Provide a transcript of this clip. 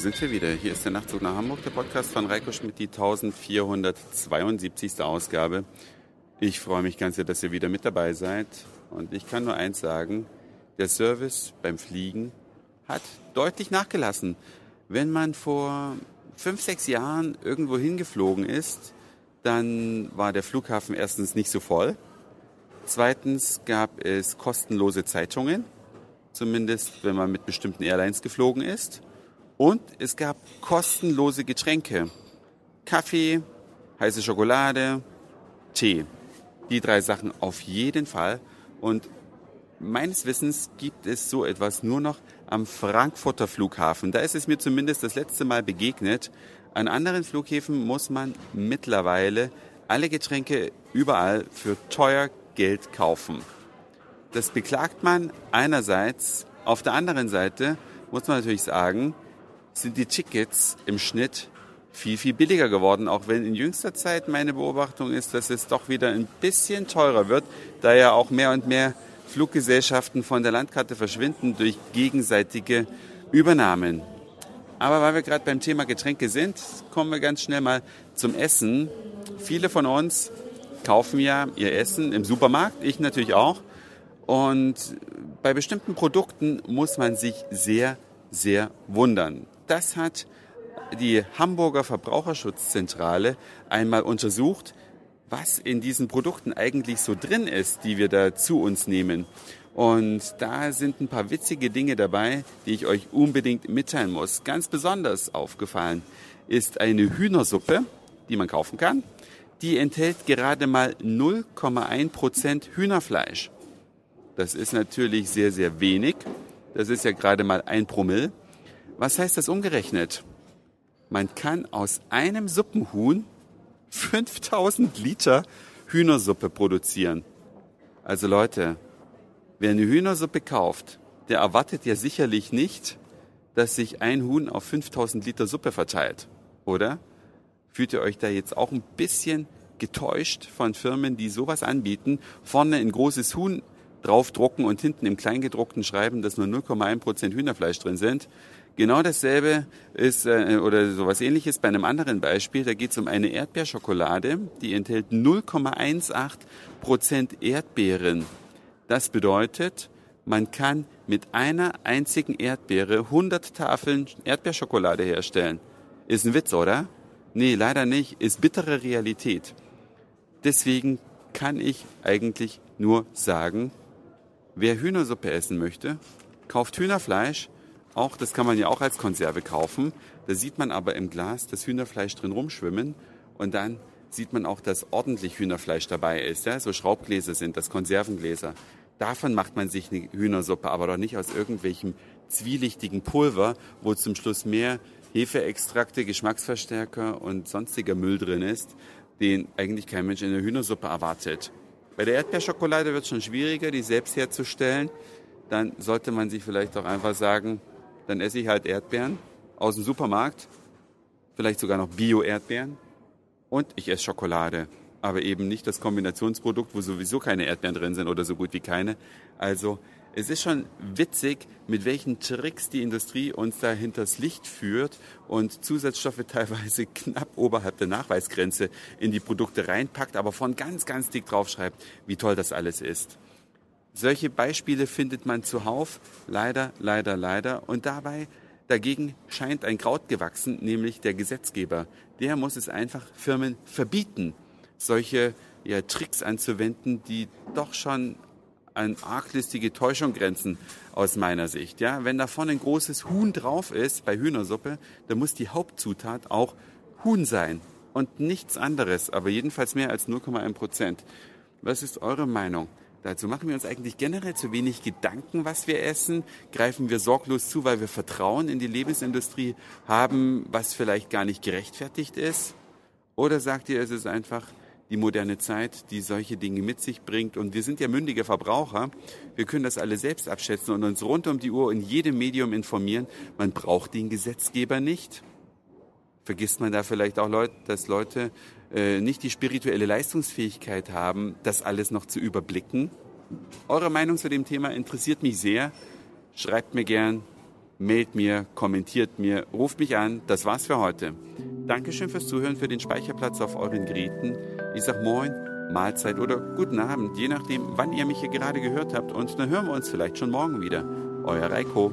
sind wir wieder. Hier ist der Nachtzug nach Hamburg, der Podcast von Reiko Schmidt, die 1472. Ausgabe. Ich freue mich ganz sehr, dass ihr wieder mit dabei seid. Und ich kann nur eins sagen, der Service beim Fliegen hat deutlich nachgelassen. Wenn man vor fünf, sechs Jahren irgendwo hingeflogen ist, dann war der Flughafen erstens nicht so voll. Zweitens gab es kostenlose Zeitungen, zumindest wenn man mit bestimmten Airlines geflogen ist. Und es gab kostenlose Getränke. Kaffee, heiße Schokolade, Tee. Die drei Sachen auf jeden Fall. Und meines Wissens gibt es so etwas nur noch am Frankfurter Flughafen. Da ist es mir zumindest das letzte Mal begegnet. An anderen Flughäfen muss man mittlerweile alle Getränke überall für teuer Geld kaufen. Das beklagt man einerseits. Auf der anderen Seite muss man natürlich sagen, sind die Tickets im Schnitt viel, viel billiger geworden, auch wenn in jüngster Zeit meine Beobachtung ist, dass es doch wieder ein bisschen teurer wird, da ja auch mehr und mehr Fluggesellschaften von der Landkarte verschwinden durch gegenseitige Übernahmen. Aber weil wir gerade beim Thema Getränke sind, kommen wir ganz schnell mal zum Essen. Viele von uns kaufen ja ihr Essen im Supermarkt, ich natürlich auch. Und bei bestimmten Produkten muss man sich sehr, sehr wundern. Das hat die Hamburger Verbraucherschutzzentrale einmal untersucht, was in diesen Produkten eigentlich so drin ist, die wir da zu uns nehmen. Und da sind ein paar witzige Dinge dabei, die ich euch unbedingt mitteilen muss. Ganz besonders aufgefallen ist eine Hühnersuppe, die man kaufen kann. Die enthält gerade mal 0,1 Prozent Hühnerfleisch. Das ist natürlich sehr, sehr wenig. Das ist ja gerade mal ein Promille. Was heißt das umgerechnet? Man kann aus einem Suppenhuhn 5000 Liter Hühnersuppe produzieren. Also Leute, wer eine Hühnersuppe kauft, der erwartet ja sicherlich nicht, dass sich ein Huhn auf 5000 Liter Suppe verteilt, oder? Fühlt ihr euch da jetzt auch ein bisschen getäuscht von Firmen, die sowas anbieten, vorne ein großes Huhn draufdrucken und hinten im Kleingedruckten schreiben, dass nur 0,1 Prozent Hühnerfleisch drin sind? Genau dasselbe ist äh, oder sowas ähnliches bei einem anderen Beispiel. Da geht es um eine Erdbeerschokolade, die enthält 0,18 Prozent Erdbeeren. Das bedeutet, man kann mit einer einzigen Erdbeere 100 Tafeln Erdbeerschokolade herstellen. Ist ein Witz, oder? Nee, leider nicht. Ist bittere Realität. Deswegen kann ich eigentlich nur sagen, wer Hühnersuppe essen möchte, kauft Hühnerfleisch, auch, das kann man ja auch als Konserve kaufen. Da sieht man aber im Glas das Hühnerfleisch drin rumschwimmen und dann sieht man auch, dass ordentlich Hühnerfleisch dabei ist. Ja? So Schraubgläser sind das, Konservengläser. Davon macht man sich eine Hühnersuppe, aber doch nicht aus irgendwelchem zwielichtigen Pulver, wo zum Schluss mehr Hefeextrakte, Geschmacksverstärker und sonstiger Müll drin ist, den eigentlich kein Mensch in der Hühnersuppe erwartet. Bei der Erdbeerschokolade wird es schon schwieriger, die selbst herzustellen. Dann sollte man sich vielleicht auch einfach sagen, dann esse ich halt Erdbeeren aus dem Supermarkt, vielleicht sogar noch Bio-Erdbeeren und ich esse Schokolade. Aber eben nicht das Kombinationsprodukt, wo sowieso keine Erdbeeren drin sind oder so gut wie keine. Also es ist schon witzig, mit welchen Tricks die Industrie uns da hinters Licht führt und Zusatzstoffe teilweise knapp oberhalb der Nachweisgrenze in die Produkte reinpackt, aber von ganz, ganz dick draufschreibt, wie toll das alles ist. Solche Beispiele findet man zuhauf, leider, leider, leider. Und dabei dagegen scheint ein Kraut gewachsen, nämlich der Gesetzgeber. Der muss es einfach Firmen verbieten, solche ja, Tricks anzuwenden, die doch schon an arglistige Täuschung grenzen aus meiner Sicht. Ja, wenn da vorne ein großes Huhn drauf ist bei Hühnersuppe, dann muss die Hauptzutat auch Huhn sein und nichts anderes, aber jedenfalls mehr als 0,1 Prozent. Was ist eure Meinung? Dazu machen wir uns eigentlich generell zu wenig Gedanken, was wir essen. Greifen wir sorglos zu, weil wir Vertrauen in die Lebensindustrie haben, was vielleicht gar nicht gerechtfertigt ist? Oder sagt ihr, es ist einfach die moderne Zeit, die solche Dinge mit sich bringt? Und wir sind ja mündige Verbraucher. Wir können das alle selbst abschätzen und uns rund um die Uhr in jedem Medium informieren. Man braucht den Gesetzgeber nicht. Vergisst man da vielleicht auch, Leute, dass Leute äh, nicht die spirituelle Leistungsfähigkeit haben, das alles noch zu überblicken. Eure Meinung zu dem Thema interessiert mich sehr. Schreibt mir gern mailt mir, kommentiert mir, ruft mich an. Das war's für heute. Dankeschön fürs Zuhören, für den Speicherplatz auf euren Geräten. Ich sag Moin, Mahlzeit oder guten Abend, je nachdem, wann ihr mich hier gerade gehört habt. Und dann hören wir uns vielleicht schon morgen wieder. Euer Reiko.